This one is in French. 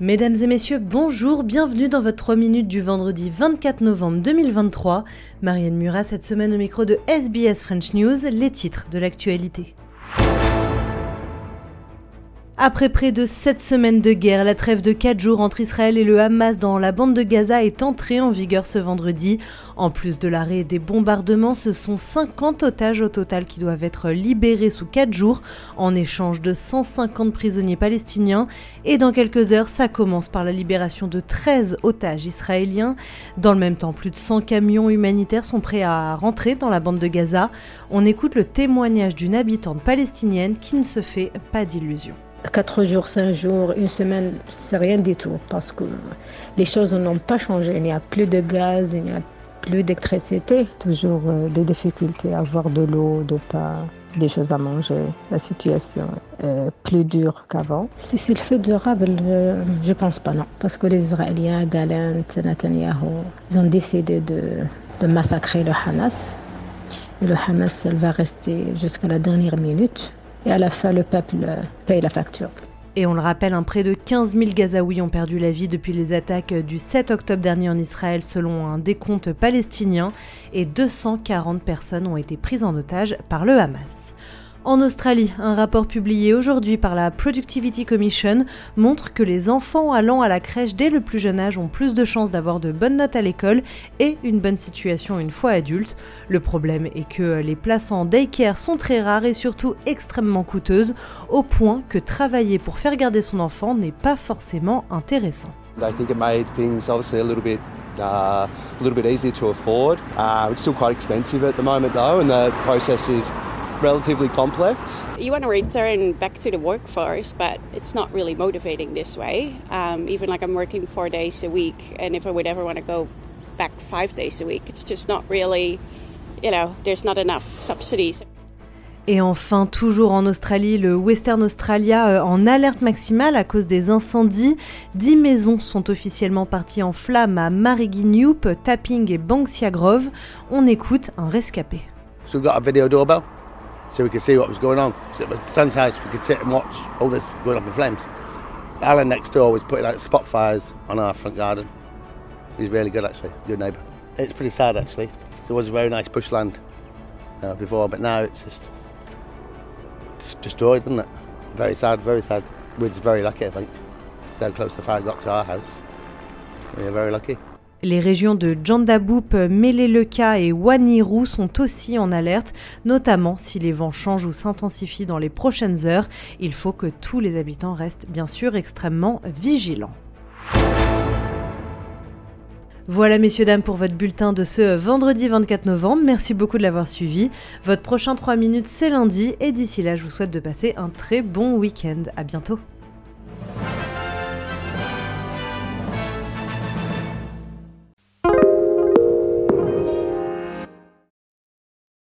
Mesdames et messieurs, bonjour, bienvenue dans votre 3 minutes du vendredi 24 novembre 2023. Marianne Murat cette semaine au micro de SBS French News, les titres de l'actualité. Après près de 7 semaines de guerre, la trêve de 4 jours entre Israël et le Hamas dans la bande de Gaza est entrée en vigueur ce vendredi. En plus de l'arrêt des bombardements, ce sont 50 otages au total qui doivent être libérés sous 4 jours en échange de 150 prisonniers palestiniens. Et dans quelques heures, ça commence par la libération de 13 otages israéliens. Dans le même temps, plus de 100 camions humanitaires sont prêts à rentrer dans la bande de Gaza. On écoute le témoignage d'une habitante palestinienne qui ne se fait pas d'illusions. 4 jours, 5 jours, une semaine, c'est rien du tout parce que les choses n'ont pas changé. Il n'y a plus de gaz, il n'y a plus d'électricité. Toujours euh, des difficultés à avoir de l'eau, de pas des choses à manger. La situation est plus dure qu'avant. Si c'est le fait durable, euh, je pense pas non. Parce que les Israéliens, Galant, Netanyahu, ils ont décidé de, de massacrer le Hamas. Et le Hamas, elle va rester jusqu'à la dernière minute et à la fin, le peuple paye la facture. Et on le rappelle, un près de 15 000 Gazaouis ont perdu la vie depuis les attaques du 7 octobre dernier en Israël selon un décompte palestinien et 240 personnes ont été prises en otage par le Hamas. En Australie, un rapport publié aujourd'hui par la Productivity Commission montre que les enfants allant à la crèche dès le plus jeune âge ont plus de chances d'avoir de bonnes notes à l'école et une bonne situation une fois adultes. Le problème est que les places en daycare sont très rares et surtout extrêmement coûteuses, au point que travailler pour faire garder son enfant n'est pas forcément intéressant. A moment relatively complex. You want to return back to the workforce, but it's not really motivating this way. Um, even like I'm working four days a week, and if I would ever want to go back five days a week, it's just not really, you know, there's not enough subsidies. Et enfin, toujours en Australie, le Western Australia euh, en alerte maximale à cause des incendies. Dix maisons sont officiellement parties en flammes à Marigny Tapping et Banksia Grove. On écoute un rescapé. So we've got a video doorbell. So we could see what was going on. So at son's house, we could sit and watch all this going up in flames. Alan next door was putting out spot fires on our front garden. He's really good, actually, good neighbour. It's pretty sad, actually. There was a very nice bushland uh, before, but now it's just, just destroyed, isn't it? Very sad, very sad. We're just very lucky, I think. So close the fire got to our house. We're very lucky. Les régions de Jandabup, Meleleka et Wanirou sont aussi en alerte, notamment si les vents changent ou s'intensifient dans les prochaines heures. Il faut que tous les habitants restent bien sûr extrêmement vigilants. Voilà messieurs dames pour votre bulletin de ce vendredi 24 novembre. Merci beaucoup de l'avoir suivi. Votre prochain 3 minutes c'est lundi et d'ici là je vous souhaite de passer un très bon week-end. À bientôt.